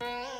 Bye.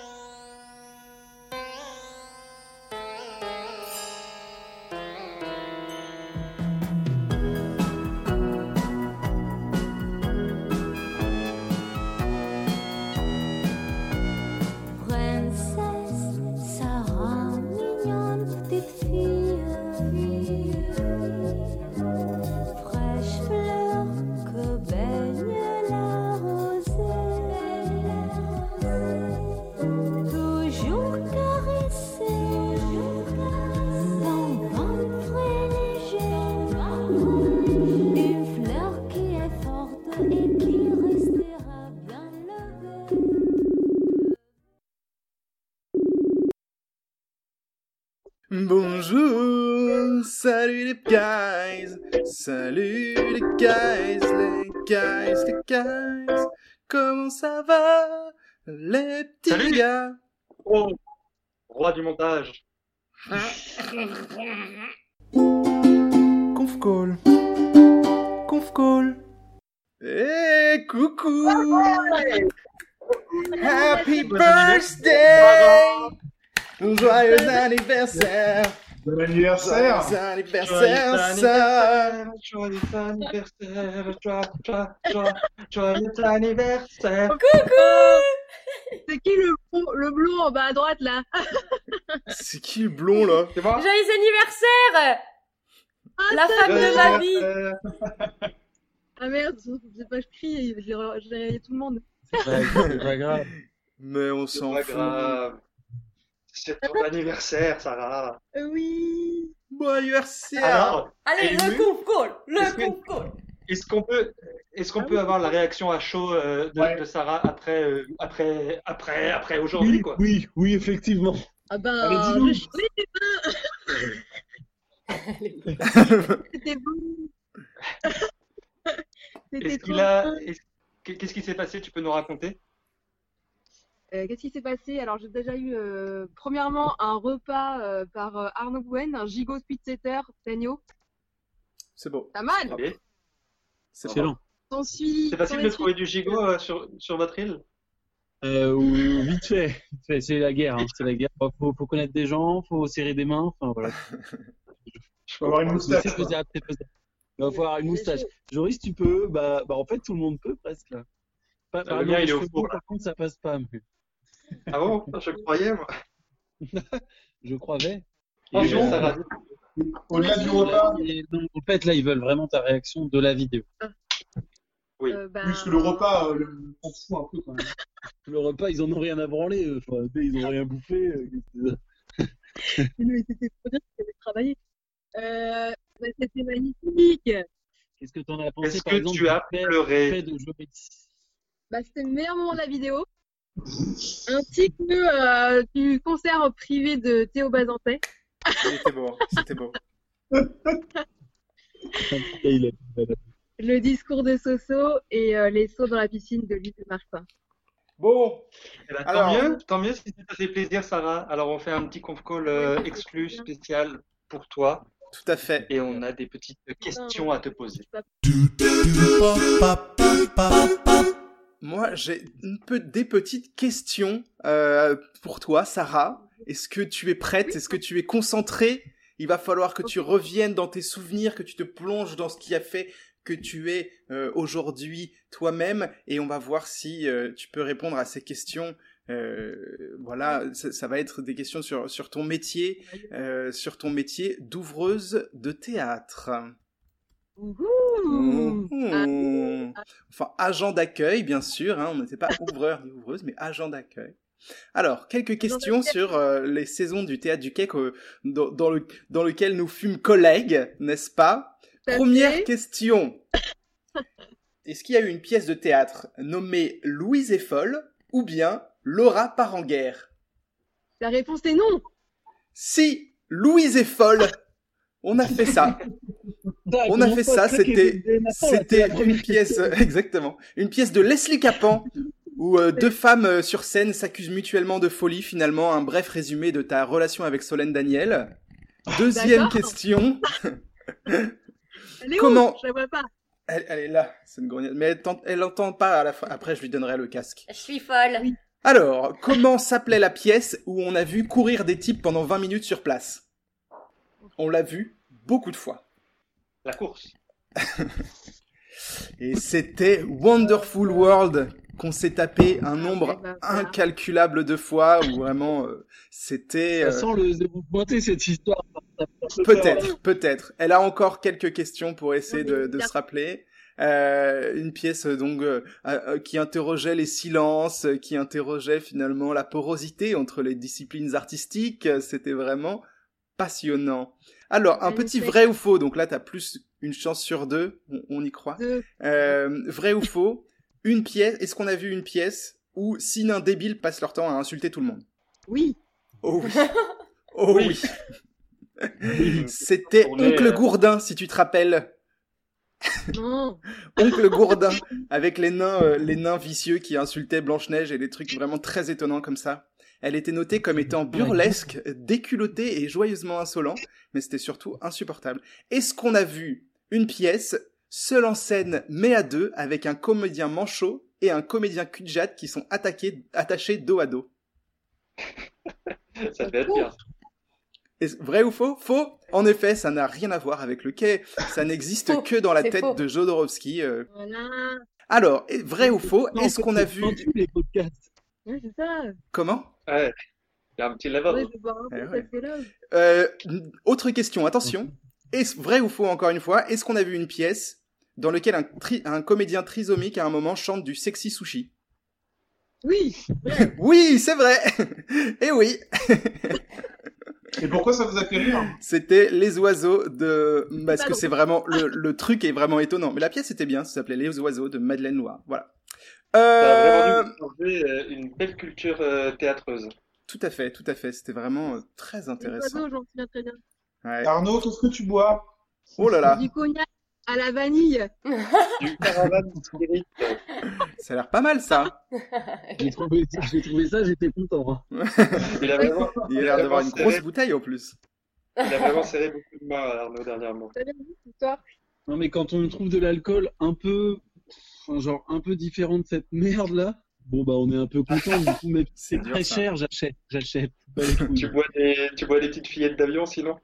Les guys, salut les guys, les guys, les guys, comment ça va, les petits Salut. gars? Oh, roi du montage. Conf call, conf call, Eh coucou, happy Bon birthday, joyeux anniversaire, Bon anniversaire joyeux anniversaire. Joyeux anniversaire, joyeux, anniversaire. C'est qui le blond, le blond en bas à droite là? C'est qui le blond là? C'est moi Joyeux anniversaire La femme de ma vie Ah merde, j'ai pas crié, j'ai j'ai réveillé tout le monde. C'est pas grave. Mais on s'en fout. grave. C'est ton anniversaire, Sarah. Euh, oui. Bon anniversaire Alors, Allez, le conf call Est-ce Le que- conf call est-ce qu'on peut, est-ce qu'on peut avoir la réaction à chaud euh, de, Ouais. de Sarah après, euh, après, après, après aujourd'hui, Oui, quoi? oui, oui, effectivement. Ah ben, Allez, dis-nous. je oui, c'était bon. C'était Est-ce trop qu'il a, bien. est-ce- qu'est-ce qui s'est passé? Tu peux nous raconter? Euh, Qu'est-ce qui s'est passé? Alors j'ai déjà eu euh, premièrement un repas euh, par euh, Arnaud Gouen, un gigot spitzetter d'agneau. C'est beau, Pas mal. C'est bon. Excellent. Ensuite, C'est facile de trouver du gigot euh, sur, sur votre île? Euh, ou- vite fait, c'est la guerre, hein, c'est la guerre. Faut, faut connaître des gens, faut serrer des mains, enfin voilà. Faut avoir une moustache. C'est faisable, c'est faisable. Il va falloir une moustache. Joris, tu peux? Bah, bah en fait, tout le monde peut presque là. Pas, Ah, les il est au four, là. Par contre, ça passe pas. mais Ah bon? Je croyais, moi. Je croyais. Au-delà du repas, et donc, en fait, là, ils veulent vraiment ta réaction de la vidéo. Oui. euh, bah, plus que le repas, euh, le- on fout un peu quand même. Le repas, ils en ont rien à branler. Enfin, ils ont rien bouffé. euh, Mais c'était trop bien, j'avais travaillé. Euh, bah, c'était magnifique. Qu'est-ce que t'en as pensé Est-ce que exemple tu as pleuré? fait de Joris Bah, c'était le meilleur moment de la vidéo. Ainsi que euh, du concert privé de Théo Bazantais. C'était beau, c'était beau. Le discours de Soso et euh, les sauts dans la piscine de Louis de Martin. Bon, Eh ben, Alors- tant mieux, tant mieux si ça fait plaisir, Sarah. Alors, on fait un petit conf call euh, exclu spécial pour toi tout à fait. et on a des petites questions à te poser. Moi, j'ai peu des petites questions euh, pour toi, Sarah. Est-ce que tu es prête? Est-ce que tu es concentrée? Il va falloir que tu reviennes dans tes souvenirs, que tu te plonges dans ce qui a fait que tu es euh, aujourd'hui toi-même, et on va voir si euh, tu peux répondre à ces questions. Euh, voilà, ça, ça va être des questions sur, sur ton métier, euh, sur ton métier d'ouvreuse de théâtre. Mmh. Enfin, agent d'accueil, bien sûr. Hein, on n'était pas ouvreur ni ouvreuse, mais agent d'accueil. Alors, quelques questions sur euh, les saisons du théâtre du Quai dans, dans le, dans lequel nous fûmes collègues, n'est-ce pas? Première question. Est-ce qu'il y a eu une pièce de théâtre nommée Louise est folle ou bien Laura part en guerre? La réponse est non. Si Louise est folle, on a fait ça. On a fait ça, c'était c'était une pièce exactement, une pièce de Leslie Capan où euh, deux femmes euh, sur scène s'accusent mutuellement de folie. Finalement, un bref résumé de ta relation avec Solène Daniel. Deuxième D'accord. question. Elle est Comment- où Je la vois pas. Elle, elle est là, c'est une grognade. Mais elle, t'ent- elle entend pas à la fin. Après, je lui donnerai le casque. Je suis folle. Oui. Alors, comment s'appelait la pièce où on a vu courir des types pendant 20 minutes sur place? On l'a vu beaucoup de fois. La course. Et c'était Wonderful World qu'on s'est tapé un Ah, nombre incalculable de fois où vraiment euh, c'était Ça euh, sent le cette histoire. Peut-être peut-être. Elle a encore quelques questions pour essayer de, se rappeler. Euh, une pièce euh, donc euh, euh, qui interrogeait les silences, qui interrogeait finalement la porosité entre les disciplines artistiques. C'était vraiment passionnant. Alors un petit vrai ou faux. Donc là t'as plus une chance sur deux. On, on y croit. Euh, vrai ou faux Une pièce. Est-ce qu'on a vu une pièce où Sine débile passe leur temps à insulter tout le monde? Oui. Oh oui. Oh oui. Oui. C'était Oncle euh, Gourdin, si tu te rappelles. Non. Oncle Gourdin, avec les nains, euh, les nains vicieux qui insultaient Blanche-Neige et des trucs vraiment très étonnants comme ça. Elle était notée comme étant burlesque, déculottée et joyeusement insolent, mais c'était surtout insupportable. Est-ce qu'on a vu une pièce, seule en scène mais à deux, avec un comédien manchot et un comédien cul qui sont attaqués, attachés dos à dos Ça devait être bien. Vrai ou faux? Faux En effet, ça n'a rien à voir avec le quai. Ça n'existe que dans la tête faux. de Jodorowsky. euh. Voilà. Alors, vrai ou faux? Est-ce qu'on a vu les podcasts. Ça. Comment? Ouais. Il y a un petit level. un Eh peu, ouais. Euh, Autre question, attention. Est-ce vrai ou faux encore une fois Est-ce qu'on a vu une pièce dans laquelle un, tri- un comédien trisomique à un moment chante du sexy sushi? Oui. Oui, c'est vrai Et oui, Et pourquoi ça vous a fait rire? C'était Les Oiseaux de... Parce que c'est vraiment... Le, le truc est vraiment étonnant. Mais la pièce était bien, ça s'appelait Les Oiseaux de Madeleine Noir. Voilà. Ça a Euh... vraiment dû euh, une belle culture euh, théâtreuse. Tout à fait, tout à fait. C'était vraiment euh, très intéressant. oiseaux, j'en très bien. Ouais. Arnaud, qu'est-ce que tu bois? Oh là là, Du cognac à la vanille. Du caravane spirit. ça a l'air pas mal ça. J'ai trouvé, j'ai trouvé ça, j'étais content. hein. Il a vraiment, Il a l'air d'avoir une grosse bouteille en plus. il a vraiment serré beaucoup de mains à Arnaud dernièrement. Non, mais quand on trouve de l'alcool un peu, genre un peu différent de cette merde là, bon bah on est un peu content. Du coup, mais C'est très ça. cher, j'achète, j'achète. Tu bois des, tu bois des petites fillettes d'avion sinon?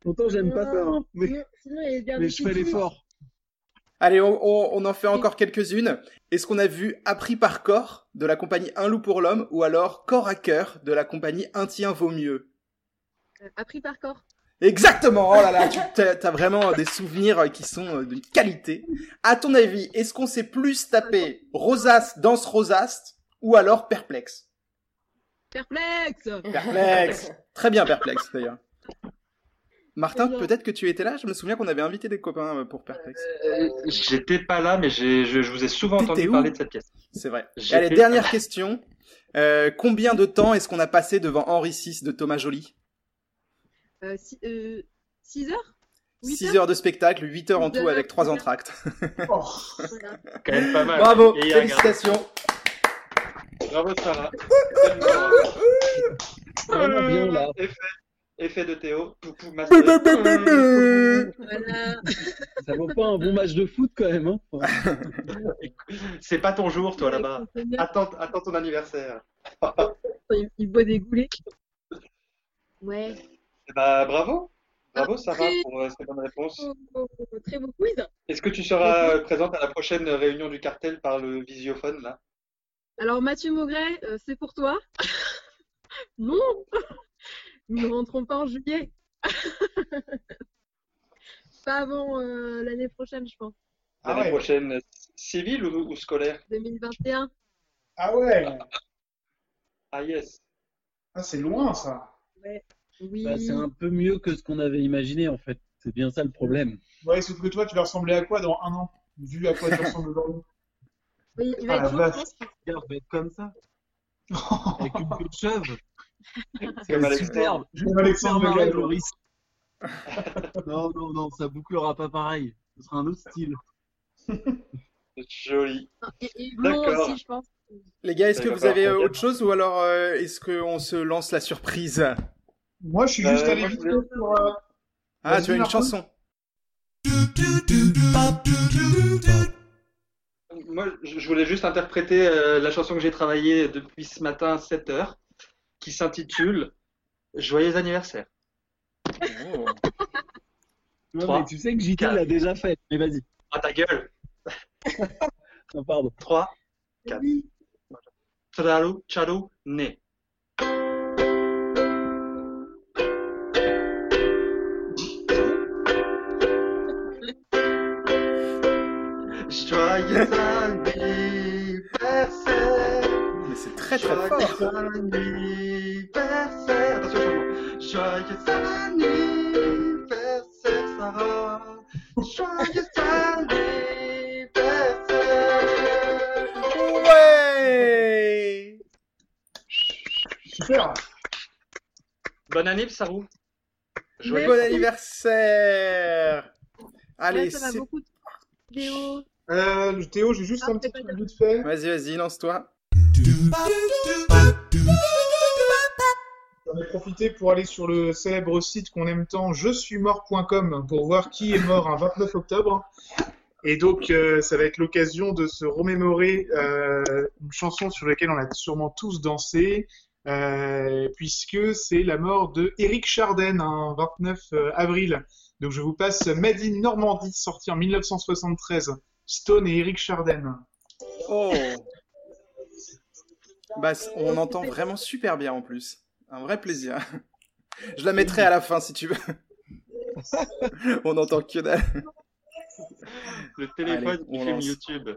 Pourtant j'aime pas ça, hein, mais, sinon, je fais l'effort. Allez, on, on- on en fait encore quelques-unes. Est-ce qu'on a vu Appris par corps de la compagnie Un loup pour l'homme ou alors Corps à cœur de la compagnie Un tien vaut mieux? Euh, Appris par corps. Exactement, oh là là, tu t'as, t'as vraiment des souvenirs qui sont euh, de qualité. À ton avis, est-ce qu'on s'est plus tapé Rosace, danse Rosaste ou alors Perplexe Perplexe. Perplexe Très bien Perplexe d'ailleurs. Martin, peut-être que tu étais là Je me souviens qu'on avait invité des copains euh, pour Perplexe. Euh, J'étais pas là, mais j'ai, je, je vous ai souvent T'étais entendu parler de cette pièce. C'est vrai. Allez, dernière question. Euh, combien de temps est-ce qu'on a passé devant Henri VI de Thomas Joly? Euh, si- euh, 6 heures? 8 6 heures? de spectacle, 8 heures en tout heures, avec trois huit heures. entractes. Oh, Voilà. Quand même pas mal. Bravo, Et félicitations. Bravo Sarah. Vraiment bien là. Effet, effet de Théo. Poupou. Voilà. Ça vaut pas un bon match de foot quand même. Hein. C'est pas ton jour, toi, là-bas. Attends, attends ton anniversaire. Il, il boit des goulets. Ouais. Eh Bah, bravo. Bravo, Ah, Sarah, très- pour euh, cette bonne réponse. Très beau quiz. Est-ce que tu seras euh, présente à la prochaine réunion du cartel par le visiophone, là? Alors Mathieu Maugret, euh, c'est pour toi. non. Nous ne rentrons pas en juillet. pas avant euh, l'année prochaine, je pense. Ah L'année ouais. prochaine, civile ou, ou scolaire? 2021. ah ouais, Ah, yes. ah, c'est loin ça. Oui. bah, c'est un peu mieux que ce qu'on avait imaginé en fait. C'est bien ça le problème. Ouais, sauf que toi, tu vas ressembler à quoi dans un an Vu à quoi tu ressembles aujourd'hui? Oui, il va Ah, être comme ça, avec une queue de chèvre. C'est. Superbe. Alexandre. Loris. non, non, non, ça bouclera pas pareil. Ce sera un autre style. Joli. Et, et blond D'accord. aussi, je pense. Les gars, est-ce que va vous avez euh, autre chose ou alors euh, est-ce qu'on se lance la surprise? Moi, je suis Euh, juste allé vite euh, Ah, tu as une chanson. moi, je voulais juste interpréter euh, la chanson que j'ai travaillée depuis ce matin, 7 heures, qui s'intitule Joyeux anniversaire. Oh. Non, mais tu sais que JK l'a déjà fait. Mais vas-y. Ah, ta gueule Non, pardon. 3, 4. Tralu, chalu, né. Joyeux anniversaire Mais c'est très très fort. Joyeux anniversaire Attention, changement. Joyeux anniversaire, Sarah Joyeux anniversaire Ouais Super. Bonne année, Sarou Joyeux Bon anniversaire Allez, Ouais, ça va. Euh, Théo, j'ai juste Ah, un petit truc vite fait. vas-y, vas-y, lance-toi. J'en ai profité pour aller sur le célèbre site qu'on aime tant, je suis mort.com, pour voir qui est mort un 29 octobre. Et donc, euh, ça va être l'occasion de se remémorer euh, une chanson sur laquelle on a sûrement tous dansé, euh, puisque c'est la mort de Eric Charden, un 29 avril. Donc, je vous passe Made in Normandie, sorti en 1973. Stone et Eric Charden. Oh Bah, on entend vraiment super bien en plus. Un vrai plaisir. Je la mettrai à la fin si tu veux. on entend que dalle. Le téléphone Allez, qui on filme. YouTube.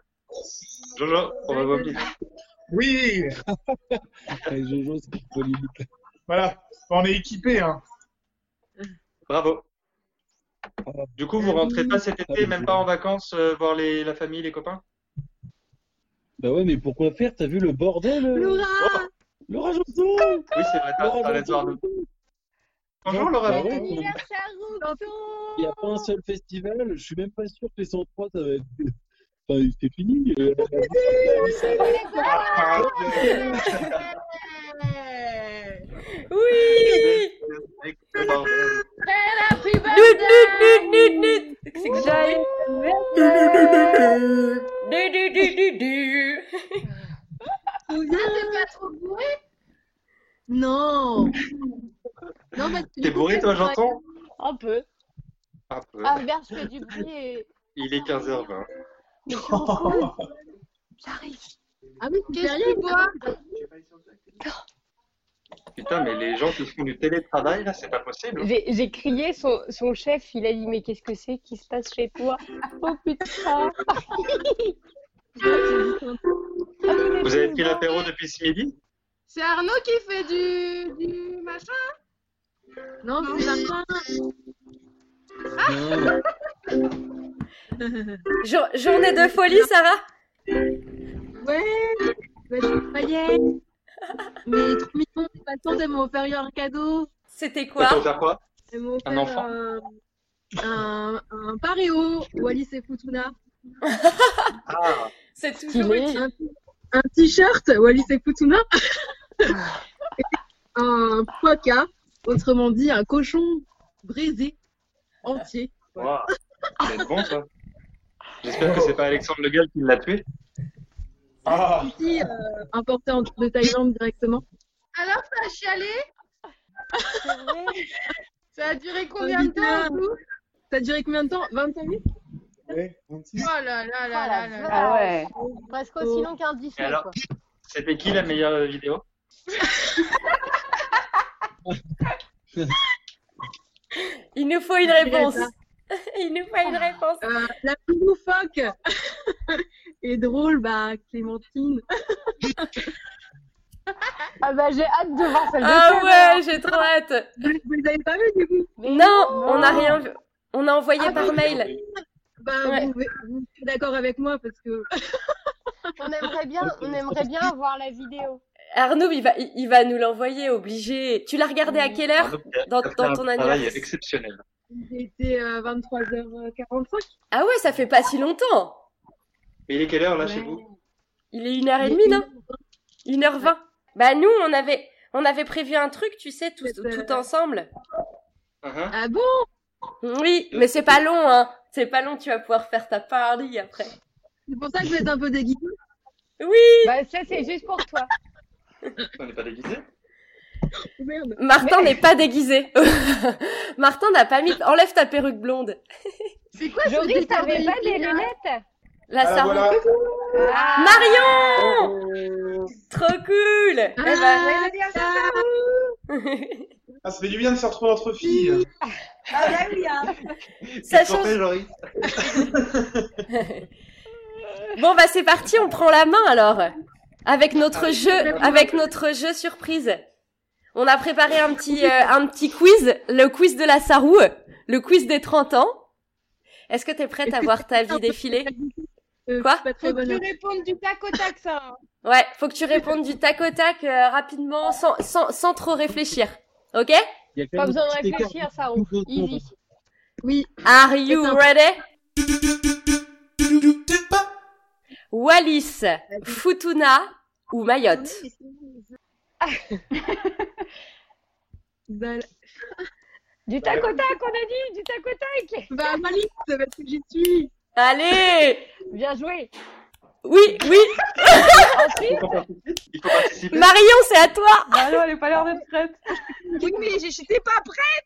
Jojo, on va voir bien. Oui, Avec Jojo, c'est voilà, on est équipé. Hein. Bravo. Du coup, vous rentrez pas cet été, même pas en vacances, euh, voir les, la famille, les copains? Bah ouais, mais pourquoi faire? T'as vu le bordel euh? Laura! Laura Janson! Oui, c'est vrai, t'as Laura t'arrêtes de voir Janson. Nous. Bonjour Laura. Anniversaire, Il n'y a pas un seul festival, je suis même pas sûr que les 103 ça va être. Enfin, c'est fini. euh, Ah, Oui Que pas trop bourré Non Non, que T'es bourré toi, j'entends Un peu. Un peu. Ah, merde, je fais du bruit et... Il est 15h20. J'arrive. Ah oui, tu fais rien, toi Putain, mais les gens qui font du télétravail, là, c'est pas possible. J'ai crié, son, son chef, il a dit Mais qu'est-ce que c'est qui se passe chez toi? Oh putain. Vous avez pris l'apéro depuis ce midi? C'est Arnaud qui fait du, du machin Non, c'est Martin. non, Jour- journée de folie, Sarah? Ouais, bah, je croyais. Mais trop mignon, c'est pas le temps, elles m'ont offert un cadeau. C'était quoi fait faire quoi Elles m'ont Un offert enfant un, un, un paréo, Wallis et Futuna. Ah, C'est toujours utile. Un, un t-shirt, Wallis et Futuna. et un poca, autrement dit un cochon brisé entier. wow. Ça va être bon ça. J'espère que c'est pas Alexandre Le Gall qui l'a tué. Ah, euh, importé en- de Thaïlande directement. Alors, ça a chialé C'est vrai Ça a duré combien de temps Ça a duré combien de temps? 25 minutes? Ouais, 26. Oh là là là là là là. Ah ouais Presque aussi long qu'un Disney, alors, quoi. c'était qui la meilleure vidéo? Il nous faut une réponse. Il nous faut une réponse. Euh, La plus loufoque et drôle, bah, Clémentine. Ah bah j'ai hâte de voir celle de Ah ouais, j'ai trop hâte. Vous, vous les avez pas vu du coup? Non, on n'a rien vu. On a envoyé Ah, par mail. Bah, Ouais. vous, vous êtes d'accord avec moi parce que On aimerait bien, on aimerait bien voir la vidéo. Arnaud, il va, il, va nous l'envoyer, obligé. Tu l'as regardé à quelle heure Arnaud, dans, dans ton anniversaire exceptionnel. il était euh, 23h45. Ah ouais, ça fait pas si longtemps. Et il est quelle heure là Ouais. chez vous? Il est une heure et demie, non? Une heure vingt. Bah nous, on avait, on avait prévu un truc, tu sais, tout, tout ensemble. Uh-huh. Ah bon? Oui, mais c'est pas long, hein. C'est pas long, tu vas pouvoir faire ta party après. C'est pour ça que vous êtes un peu déguisé. Oui Bah, ça, c'est juste pour toi. On n'est pas déguisé? Merde. Martin n'est pas déguisé. Martin n'a pas mis. Enlève ta perruque blonde. C'est quoi ce Joris, t'avais pas des Lily, lunettes Ah, voilà. Ah. Marion Trop cool Eh ben, Ah, Ah, ça fait du bien de se retrouver entre filles. Ah bah oui, hein. Ça change. Bon bah c'est parti, on prend la main alors. Avec notre jeu, avec notre jeu surprise. On a préparé un petit euh, un petit quiz, le quiz de la Sarou, le quiz des 30 ans. Est-ce que t'es prête à voir ta vie défiler? Euh, Quoi pas très Faut que tu répondes du tac au tac, ça. Ouais, faut que tu répondes du tac au tac euh, rapidement, sans, sans sans trop réfléchir. Ok? Pas besoin de réfléchir, ça roule. Easy. Oui. Are you ready? Wallis, Futuna ou Mayotte? Du tac au tac, on a dit Du tac au tac bah Malice, parce que j'y suis. Allez Bien joué Oui, oui Ensuite, Il faut participer. Il. Marion, c'est à toi Bah non, elle est pas l'air d'être prête. Oui, mais j'étais pas prête.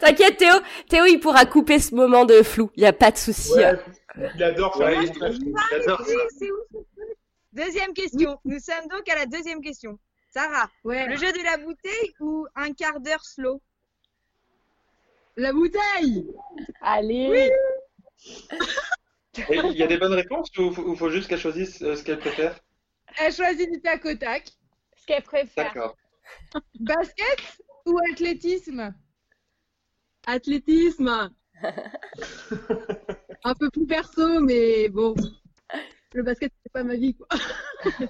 T'inquiète Théo, Théo il pourra couper ce moment de flou, y a pas de souci. Ouais, il adore faire Ouais, il-. C'est ouf. Deuxième question. Nous sommes donc à la deuxième question. Sarah, Ouais. le jeu de la bouteille ou un quart d'heure slow? La bouteille. allez Et Il y a des bonnes réponses ou faut, ou faut juste qu'elle choisisse euh, ce qu'elle préfère? Elle choisit du tac au tac. Ce qu'elle préfère. D'accord. Basket ou athlétisme? Athlétisme. Un peu plus perso, mais bon. Le basket, c'est pas ma vie, quoi.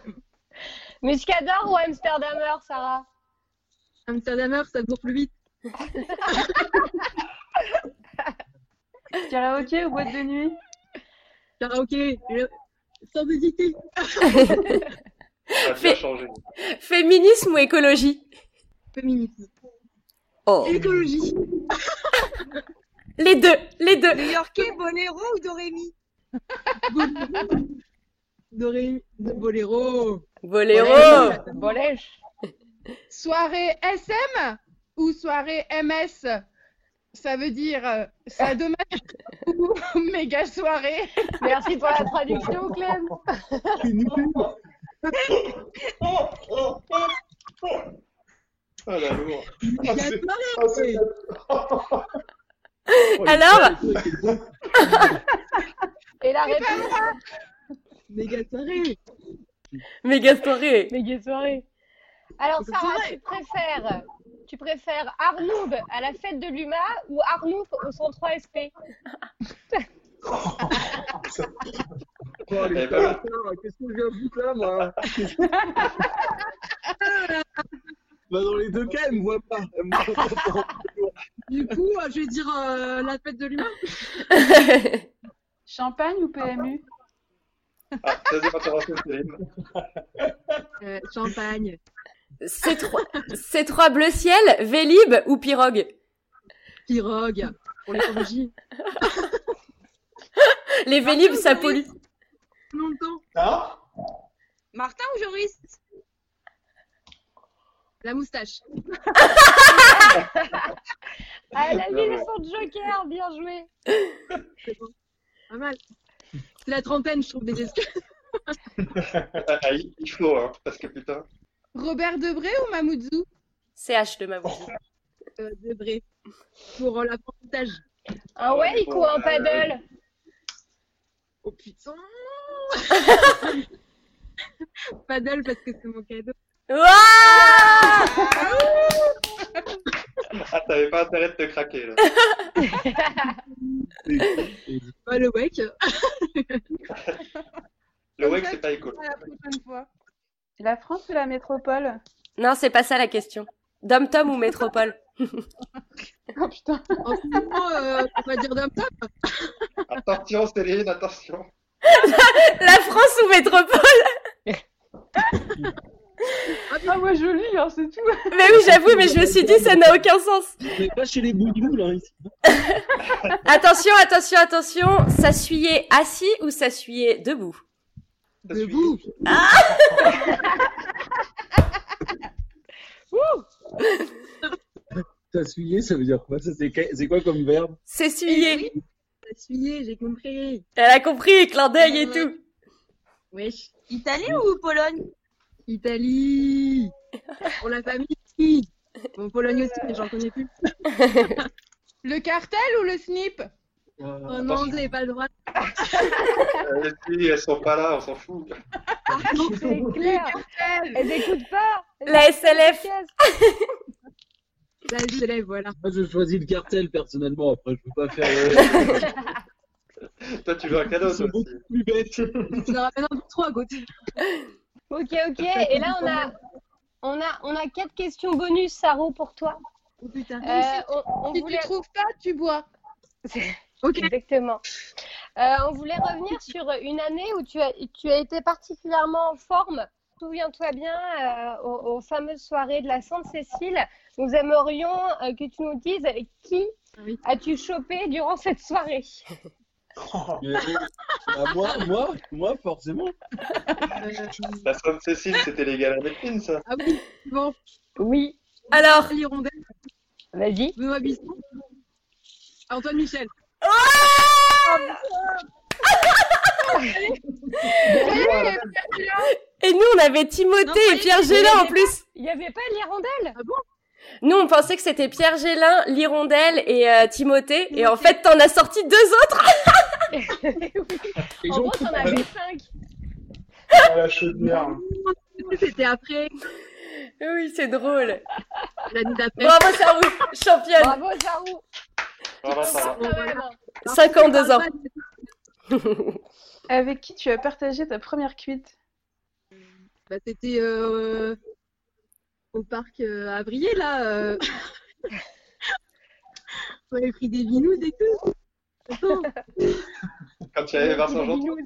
Muscador ou Amsterdamer, Sarah? Amsterdamer, ça court plus vite. Karaoké ou boîte de nuit? Karaoké, sans hésiter. Féminisme ou écologie? Féminisme. Oh. Écologie. Les deux, les deux. New-Yorkais, Bonero ou Dorémy Doré, Boléro. Boléro. Bolèche. Soirée SM ou soirée MS Ça veut dire euh, sadomaso ou méga soirée Merci pour la traduction, Clem. Oh la lourde. Ah, c'est- ah, c'est- Alors, Et la réponse Méga soirée. méga soirée. Méga soirée. Alors, Sarah, tu préfères, tu préfères Arnoub à la fête de l'UMA ou Arnoub au 103 SP Oh, les Eh ben, bâtards, Qu'est-ce que je viens foutre là, moi Bah, dans les deux cas, elle me voit pas. Elle me voit pas. Du coup, euh, je vais dire euh, la fête de l'humain. Champagne ou PMU Ah. Euh, champagne. C3, C3 bleu ciel, Vélib ou Pirogue Pirogue. Pour l'écologie. Les Vélib, ça pollue. Longtemps. Hein Martin ou Joris? La moustache. Ah, elle a Bien mis joué. son joker, bien joué. C'est bon. Pas mal. C'est la trentaine, je trouve, des excuses. Ah, il il faut, hein, parce que putain. Robert Debré ou Mamoudzou CH de ma bouche. Euh, de vrai. Pour euh, l'apprentissage. Un wake ou un paddle Oh putain Paddle parce que c'est mon cadeau. Ah, t'avais pas intérêt de te craquer, là. Bah, le wake. Le wake, c'est pas écolo. À la prochaine fois. La France ou la métropole? Non, c'est pas ça la question. Dom Tom ou Métropole? Oh putain. En ce moment, euh, on va dire d'un top. Attention, Céline, attention. La France ou Métropole? Ah, moi je lis, hein, c'est tout. Mais oui, j'avoue, mais je me suis dit, ça n'a aucun sens. On n'est pas chez les boudous, là, ici. Attention, attention, attention. S'assuyer assis ou s'assuyer debout? Debout. T'assuyer, ça veut dire quoi c'est quoi comme verbe S'essuyer. Essuyé, j'ai compris. Elle a compris, clin d'œil et tout. Wesh. Italie ou Pologne? Italie. Pour la famille. Bon, Pologne aussi, mais j'en connais plus. Le cartel ou le snip? Oh non, vous n'avez pas le droit. Euh, si, elles sont pas là, on s'en fout. C'est clair. Elles écoutent pas. Elles La SLF. La SLF, voilà. Moi, je choisis le cartel, personnellement. Après, je peux pas faire... euh, Toi, tu veux un cadeau, toi beaucoup aussi. plus ramène un trop à côté. Ok, ok. Et là, on a, on a, on a quatre questions bonus, Saro, pour toi. Oh putain. Euh, on, on Si voulait... tu trouves pas, tu bois. Ok. Exactement. Euh, on voulait revenir sur une année où tu as, tu as été particulièrement en forme. Souviens-toi bien euh, aux, aux fameuses soirées de la Sainte-Cécile. Nous aimerions euh, que tu nous dises qui Oui. as-tu chopé durant cette soirée? Bah, moi, moi, moi, forcément. La Sainte-Cécile, c'était les Galamépines, ça. Ah oui, bon. Oui. Alors, L'hirondelle, Vas-y. Benoît Bisson. Antoine Michel. Et nous, on avait Timothée Non, et Pierre Gélin en plus. Il n'y avait pas l'hirondelle Ah bon? Nous, on pensait que c'était Pierre Gélin, l'hirondelle et euh, Timothée. Et en fait, t'en as sorti deux autres. Et En gros, t'en avais cinq. Ah, la chaudière. C'était après, Oui, c'est drôle. l'année d'après. Bravo, Sarou, championne. Bravo, Sarou. Voilà, ça va. Quand même. 52 ans. Avec qui tu as partagé ta première cuite? Bah, c'était euh, au parc euh, à là. euh. On avait pris des binous et tout. Attends. Quand il y avait Vincent Janton.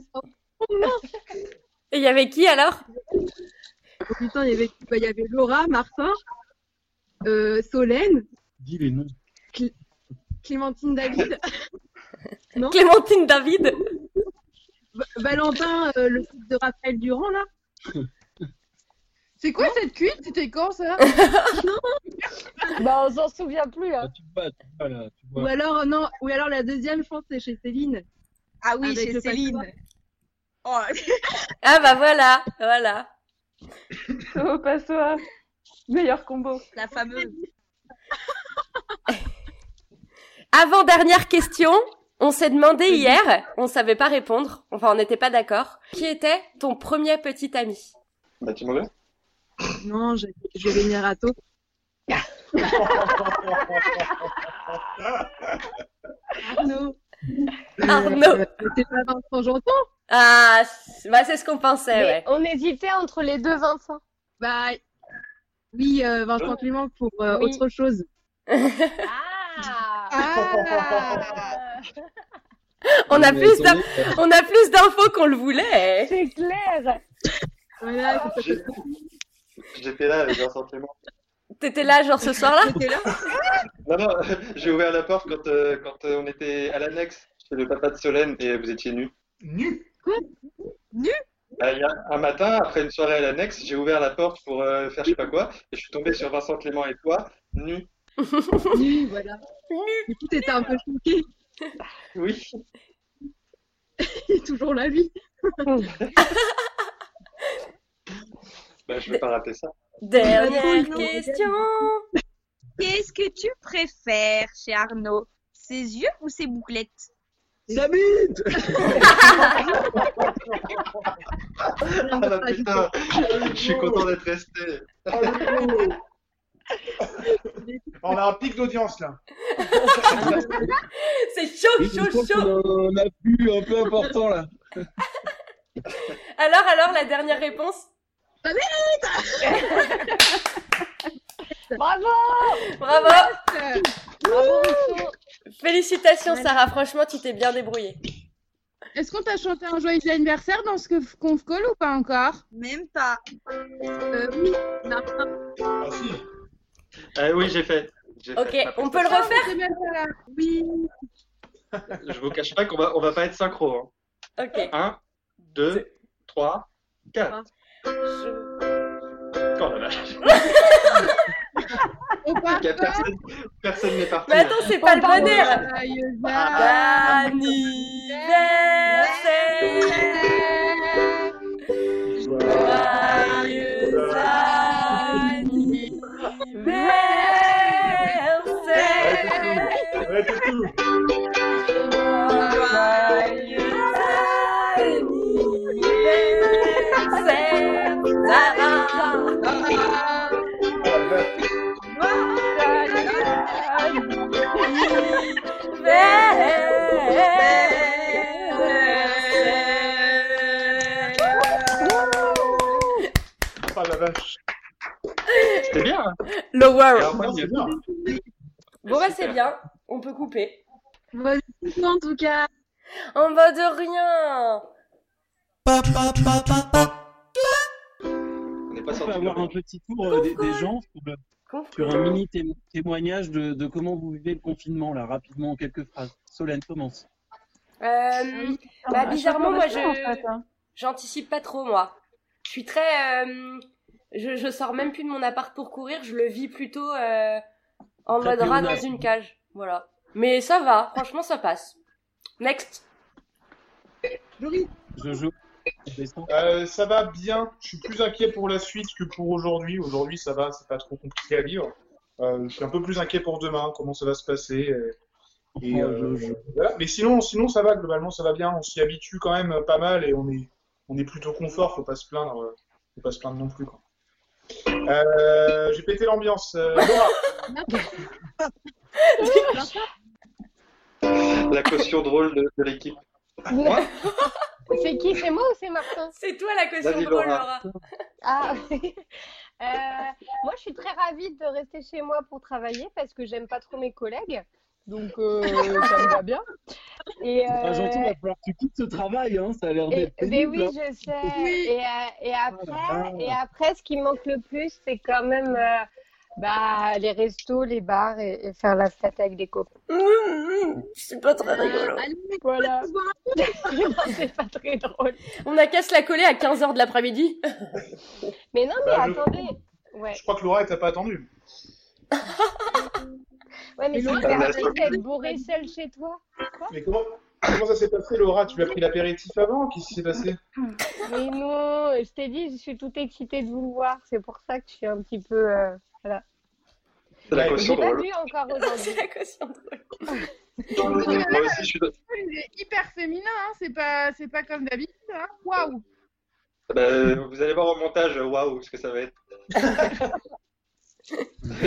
Et il y avait qui alors? Oh, putain, il y avait, bah, y avait Laura, Martin, euh, Solène, Dis les noms. Clémentine David, non Clémentine David. Va- Valentin, euh, le fils de Raphaël Durand, là. C'est quoi cette cuite? C'était quand ça? Bah, on s'en souvient plus. Ah, Hein. tu vois, tu vois, là, tu Ou alors, non, ou alors la deuxième, je pense, c'est chez Céline. Ah oui, Avec chez Céline. Oh, Ah bah voilà, voilà. Oh, passe-toi. Meilleur combo. la fameuse. Avant dernière question, on s'est demandé hier, on savait pas répondre, enfin on n'était pas d'accord. Qui était ton premier petit ami? Bah, tu m'en veux? Non, je, je vais venir à tôt. Arnaud. Arnaud. Euh, C'est pas Vincent Janton Ah, bah c'est ce qu'on pensait, Mais ouais. on hésitait entre les deux Vincent. Bah, oui, euh, Vincent Clément pour euh, Oui. autre chose. Ah, Ah On a plus euh, on a plus d'infos qu'on le voulait. C'est clair. Voilà, c'est J'ai- J'étais là avec Vincent Clément. T'étais là genre ce soir-là? Non, non, j'ai ouvert la porte quand, euh, quand euh, on était à l'annexe chez le papa de Solène et vous étiez nus. Nu. Bah, il y a un matin, après une soirée à l'annexe, j'ai ouvert la porte pour euh, faire je sais pas quoi et je suis tombé sur Vincent Clément et toi, nus. Nu, voilà. Du coup, t'étais un peu choqué. Oui. Il est toujours là, lui. Bah, je vais pas rater ça. Dernière question. Qu'est-ce que tu préfères chez Arnaud? Ses yeux ou ses bouclettes? Sa bite Ah la putain, je suis content d'être resté. On a un pic d'audience là. C'est chaud, chaud, chaud. en a un peu important là. Alors, alors, la dernière réponse Bravo. Bravo Bravo. Félicitations, Sarah. Franchement, tu t'es bien débrouillée. Est-ce qu'on t'a chanté un joyeux anniversaire dans ce que- conf call ou pas encore? Même pas. Euh, oui. Ah si. Euh, oui, j'ai fait. Ok, fait. on peut le Ah, refaire là. Oui. Je vous cache pas qu'on va, on va pas être synchro. Hein. Ok. 1, 2, 3, 4. Oh la vache. Personne personne n'est parti. Mais attends, c'est pas le bon air. Anniversaire. Bon bah Super. c'est bien, on peut couper. Bonne en tout cas. En bas de rien. On n'est pas On peut sorti de avoir un petit tour euh, des, des gens sur, le- Conf sur un mini té- témoignage de, de comment vous vivez le confinement, là, rapidement, en quelques phrases. Solène commence. Euh, bah bizarrement moi je hein. j'anticipe pas trop moi. Je suis très euh, je, je sors même plus de mon appart pour courir, je le vis plutôt euh, en mode rat dans une cage. Voilà. Mais ça va, franchement ça passe. Next. Jojo, descend. Euh, ça va bien. Je suis plus inquiet pour la suite que pour aujourd'hui. Aujourd'hui, ça va, c'est pas trop compliqué à vivre. Euh, je suis un peu plus inquiet pour demain, comment ça va se passer. Et, Oh, euh, Jojo. voilà. Mais sinon, sinon, ça va, globalement, ça va bien. On s'y habitue quand même pas mal et on est, on est plutôt confort. Faut pas se plaindre, faut pas se plaindre non plus. Quoi. Euh, J'ai pété l'ambiance. Euh, Laura, La caution drôle de, de l'équipe. C'est qui? C'est moi ou c'est Martin? C'est toi la caution drôle Laura. Laura. Ah, Euh, moi, je suis très ravie de rester chez moi pour travailler parce que j'aime pas trop mes collègues. Donc, euh, ça me va bien. Et, C'est pas euh, gentil, il va falloir que tu quittes ce travail, hein. Ça a l'air d'être mais oui, hein. je sais. Oui. Et, euh, et après, Ah. et après, ce qui me manque le plus, c'est quand même euh, bah, les restos, les bars et, et faire la fête avec des copains. C'est pas très rigolo. Allez, Voilà. on se voit. Non, c'est pas très drôle. On a qu'à se la coller à 15h de l'après-midi. Mais non, mais Bah, je- attendez. Ouais. je crois que Laura, elle t'a pas attendu. Ouais, mais c'est facile d'être bourré seul chez toi. Mais comment, comment ça s'est passé, Laura? Tu lui as pris l'apéritif avant? Qu'est-ce qui s'est passé? Mais non, je t'ai dit, je suis toute excitée de vous voir. C'est pour ça que je suis un petit peu. euh, C'est la caution J'ai pas drôle. vu encore C'est aujourd'hui. la caution drôle. Moi aussi, je suis. de- Il est hyper féminin, hein. c'est pas, c'est pas comme d'habitude. Hein. Waouh! Bah, vous allez voir au montage, waouh, ce que ça va être.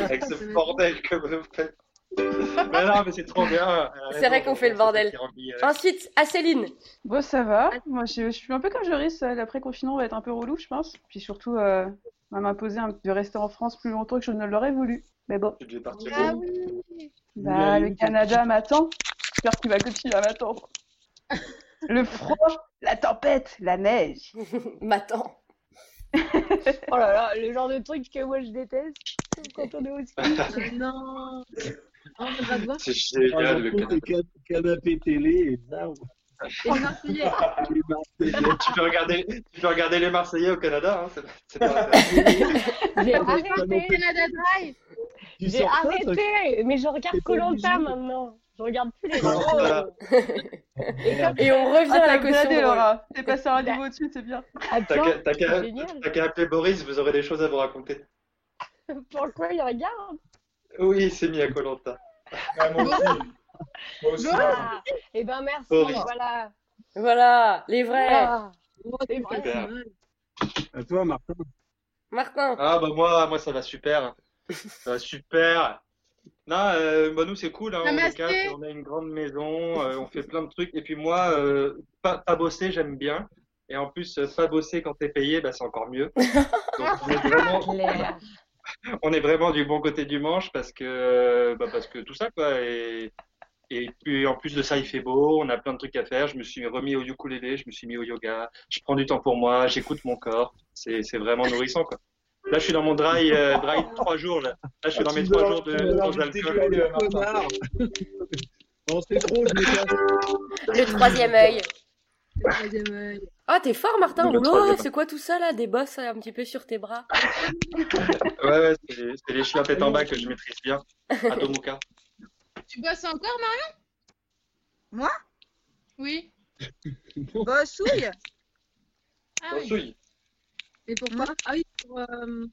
Avec ce bordel que vous faites. Mais non, mais c'est trop bien. C'est vrai qu'on fait le bordel. Ensuite, à Céline. Bon, ça va. Moi, je, je suis un peu comme Joris. euh, L'après-confinement va être un peu relou, je pense. Puis surtout, euh, on va m'imposer de rester en France plus longtemps que je ne l'aurais voulu. Mais bon, Tu devais partir. Ah où oui! bah, le Canada m'attend. J'espère qu'il va continuer à m'attendre. Le froid, la tempête, la neige. M'attends. Oh là là, le genre de truc que moi je déteste quand on est au ski. Non. Oh, voir. C'est Ah, génial, le j'en trouve Canada. des can- canapés télé et ça, Et Marseillais. les Marseillais. Tu peux regarder, tu peux regarder les Marseillais au Canada, hein, c'est- c'est pas. J'ai Ah, arrêté, Canada! Tu j'ai arrêté, mais je regarde Colanta maintenant. Je regarde plus les gros. voilà. Et on revient Ah, à la upgradé, drôle. Laura. T'es passé à un niveau au-dessus, c'est bien. T'as qu'à appeler Boris, vous aurez des choses à vous raconter. Pourquoi il regarde? Oui, il s'est mis à Colanta. Ah, Moi aussi. Moi aussi. ah, Eh ben merci, Boris. voilà. Voilà, les vrais. Ah, Oh, c'est c'est vrai. pas mal. À toi, Martin. Martin. Ah bah moi, moi ça va super. Ça va super. Non, euh, bah nous c'est cool, hein, on est quatre, on a une grande maison, euh, on fait plein de trucs. Et puis moi, euh, pas, pas bosser, j'aime bien. Et en plus, pas bosser quand t'es payé, bah, c'est encore mieux. Donc, on, est vraiment. On est vraiment du bon côté du manche parce que, bah, parce que tout ça, quoi. Et, Et puis en plus de ça, il fait beau, on a plein de trucs à faire. Je me suis remis au ukulélé, je me suis mis au yoga. Je prends du temps pour moi, j'écoute mon corps. C'est c'est vraiment nourrissant quoi. Là, je suis dans mon dry, euh, dry de trois jours là. Là, je suis dans mes trois jours de sans alcool. Connard. Non, c'est trop, je troisième œil. Le troisième œil. Ah, t'es fort, Martin. C'est quoi tout ça là? Des bosses un petit peu sur tes bras. Ouais, ouais, c'est les chiottes en bas que je maîtrise bien. À Tomuka. Tu bosses encore, Marion? Moi? Oui. Bossouille Ah oui. Souille. Et pourquoi Ah oui, pour, euh,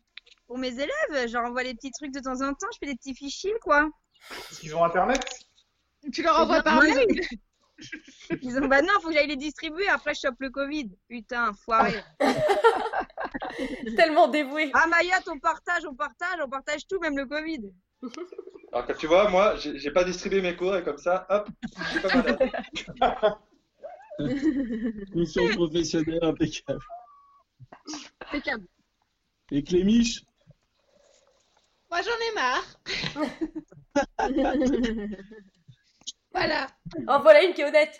Pour mes élèves, je leur envoie des petits trucs de temps en temps, je fais des petits fichiers, quoi. Parce qu'ils ont internet? Tu leur envoies par Moi, ils mail? Ils ont, bah non, faut que j'aille les distribuer, après je chope le Covid. Putain, foiré. Tellement dévoué. Ah, Mayotte, on partage, on partage, on partage tout, même le Covid. Alors que tu vois, moi, j'ai j'ai pas distribué mes cours et comme ça, hop, je suis pas malade. Mission professionnelle impeccable. impeccable. Et Clémiche? Moi, j'en ai marre. Voilà. En voilà une qui est honnête.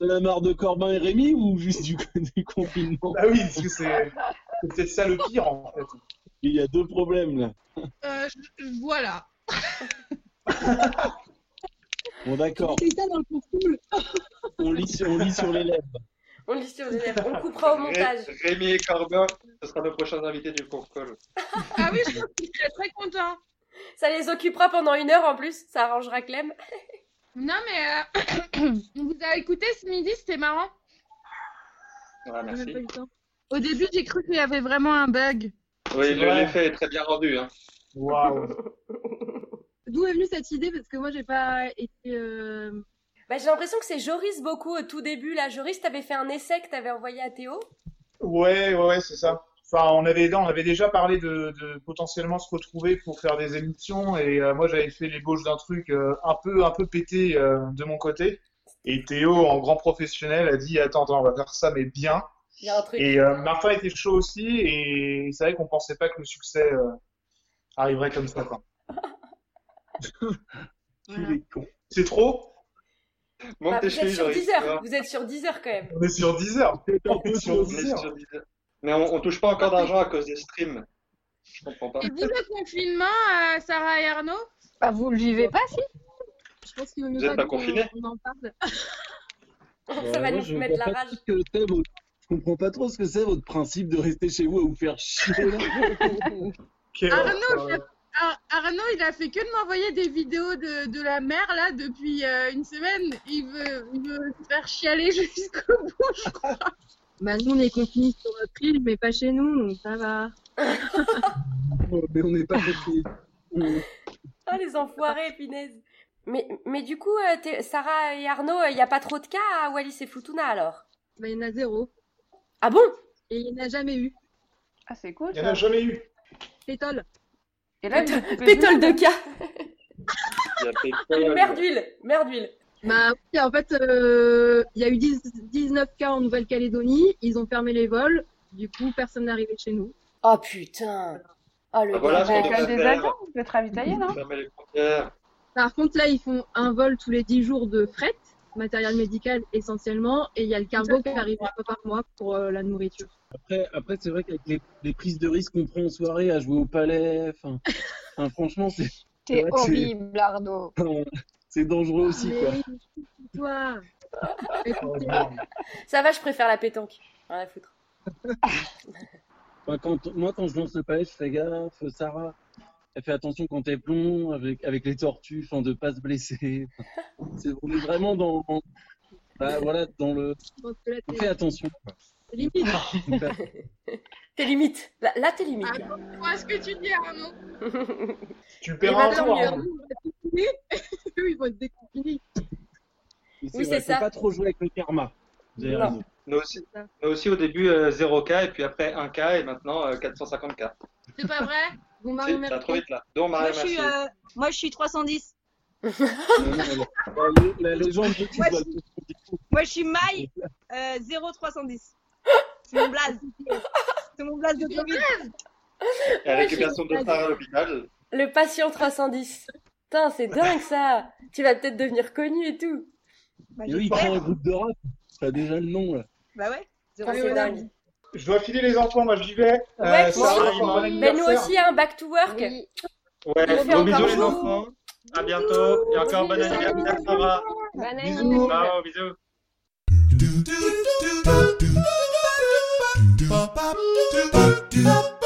T'as la marre de Corbin et Rémi ou juste du, du confinement? Ah oui, parce que c'est peut-être ça le pire en fait. Il y a deux problèmes là. Euh, je- voilà. Bon, d'accord. C'est ça dans le concours. On lit, sur- on lit sur les lèvres. On lit sur les lèvres. On le coupera au montage. Ré- Rémi et Corbin, ce sera nos prochains invités du conf call. Ah oui, je serais très content. Ça les occupera pendant une heure en plus. Ça arrangera Clem. Non, mais euh, on vous a écouté ce midi, c'était marrant. Ouais, merci. Au début, j'ai cru qu'il y avait vraiment un bug. Oui, l'effet est très bien rendu. Hein. Waouh. D'où est venue cette idée? Parce que moi, j'ai pas été. euh, Bah, j'ai l'impression que c'est Joris beaucoup au tout début. Là, Joris, t'avais fait un essai que t'avais envoyé à Théo. Ouais, ouais, ouais, c'est ça. Enfin, on avait, on avait déjà parlé de, de potentiellement se retrouver pour faire des émissions et euh, moi j'avais fait l'ébauche d'un truc euh, un peu, un peu pété euh, de mon côté. Et Théo, en grand professionnel, a dit attends, attends, on va faire ça mais bien. Il y a un truc. Et euh, Martin était chaud aussi et c'est vrai qu'on pensait pas que le succès euh, arriverait comme ça. quoi. Con. C'est trop? Bah, tes vous êtes sur Joris, 10 tu heures. Vous êtes sur 10 heures quand même. On est sur 10 heures. On est sur On 10 est heures. Sur 10 heures. Mais on, on touche pas encore d'argent à cause des streams. Je comprends pas. Et vous, le confinement, euh, Sarah et Arnaud Bah, vous le vivez pas, si? Je pense qu'il vaut mieux Vous êtes pas qu'on- confinés? on en parle. Ça va nous je mettre la rage. Je comprends pas trop ce que c'est votre principe de rester chez vous à vous faire chier. Arnaud, Ar- Arnaud, il a fait que de m'envoyer des vidéos de, de la mer, là, depuis euh, une semaine. Il veut, il veut se faire chialer jusqu'au bout, je crois. Bah, nous, on est confinés sur notre île, mais pas chez nous, donc ça va. Mais on n'est pas confinés. Ah, les enfoirés, punaise. Mais, mais du coup, euh, Sarah et Arnaud, il n'y a pas trop de cas à Wallis et Futuna alors? Bah, il y en a zéro. Ah bon? Et il n'y en a jamais eu. Ah, c'est cool Il n'y en a jamais eu. Pétole. Et là, Pétole du de cas. Il y a Pétole. Merde d'huile. Merde d'huile. Bah, oui, en fait, euh, il y a eu 10 19 cas en Nouvelle-Calédonie. Ils ont fermé les vols. Du coup, personne n'est arrivé chez nous. Oh putain. Oh le Ah, voilà ce gars. qu'on des faire. avions, vous êtes ravitaillés, non? Fermer les frontières. Par contre, là, ils font un vol tous les 10 jours de fret, matériel médical essentiellement, et il y a le cargo qui arrive une fois par mois pour euh, la nourriture. Après, après c'est vrai qu'avec les, les prises de risque qu'on prend en soirée à jouer au palais, enfin, franchement, c'est T'es horrible, Arnaud. c'est dangereux aussi. Quoi. Toi, écoutez, Ça va, je préfère la pétanque. Rien à foutre. Enfin, quand, moi, quand je lance le palais, je fais gaffe. Sarah, elle fait attention quand elle plomb avec, avec les tortues, enfin, de pas se blesser. C'est, on est vraiment dans, bah, voilà, dans le. là, On fait attention. limite. T'es limite. Là, là t'es limite. Ah, ce que tu dis, Arnaud. Tu un tour. Eux, ils vont être déconfinés. Oui, c'est ça. Pas trop jouer avec le karma. Vous Non. raison. Nous aussi, nous aussi au début, euh, 0 cas, et puis après 1 cas, et maintenant euh, 450 cas. C'est pas vrai? Si, Marion, ça va merci. trop vite là. Donc, Moi, je suis, euh, moi, je suis 310. Non, non, la, la- la légende veut que tu Ouais, sois Moi, je suis maille euh, 0310. C'est mon blaze. C'est mon blaze de Covid. Et la récupération de phare à l'hôpital. Le patient 310. Putain, c'est dingue ça. Tu vas peut-être devenir connu et tout. Bah, Et oui, il un groupe de rap. T'as déjà le nom, là. Bah ouais. Putain, c'est dingue. Je dois filer les enfants, moi j'y vais. Euh, Ouais, Sarah, bon Ben nous aussi, un back to work. Oui. Ouais, On fait gros bisous les enfants. À bientôt. Et encore bon anniversaire, Sarah. Bon Bisous. anniversaire. Ciao, bisous. do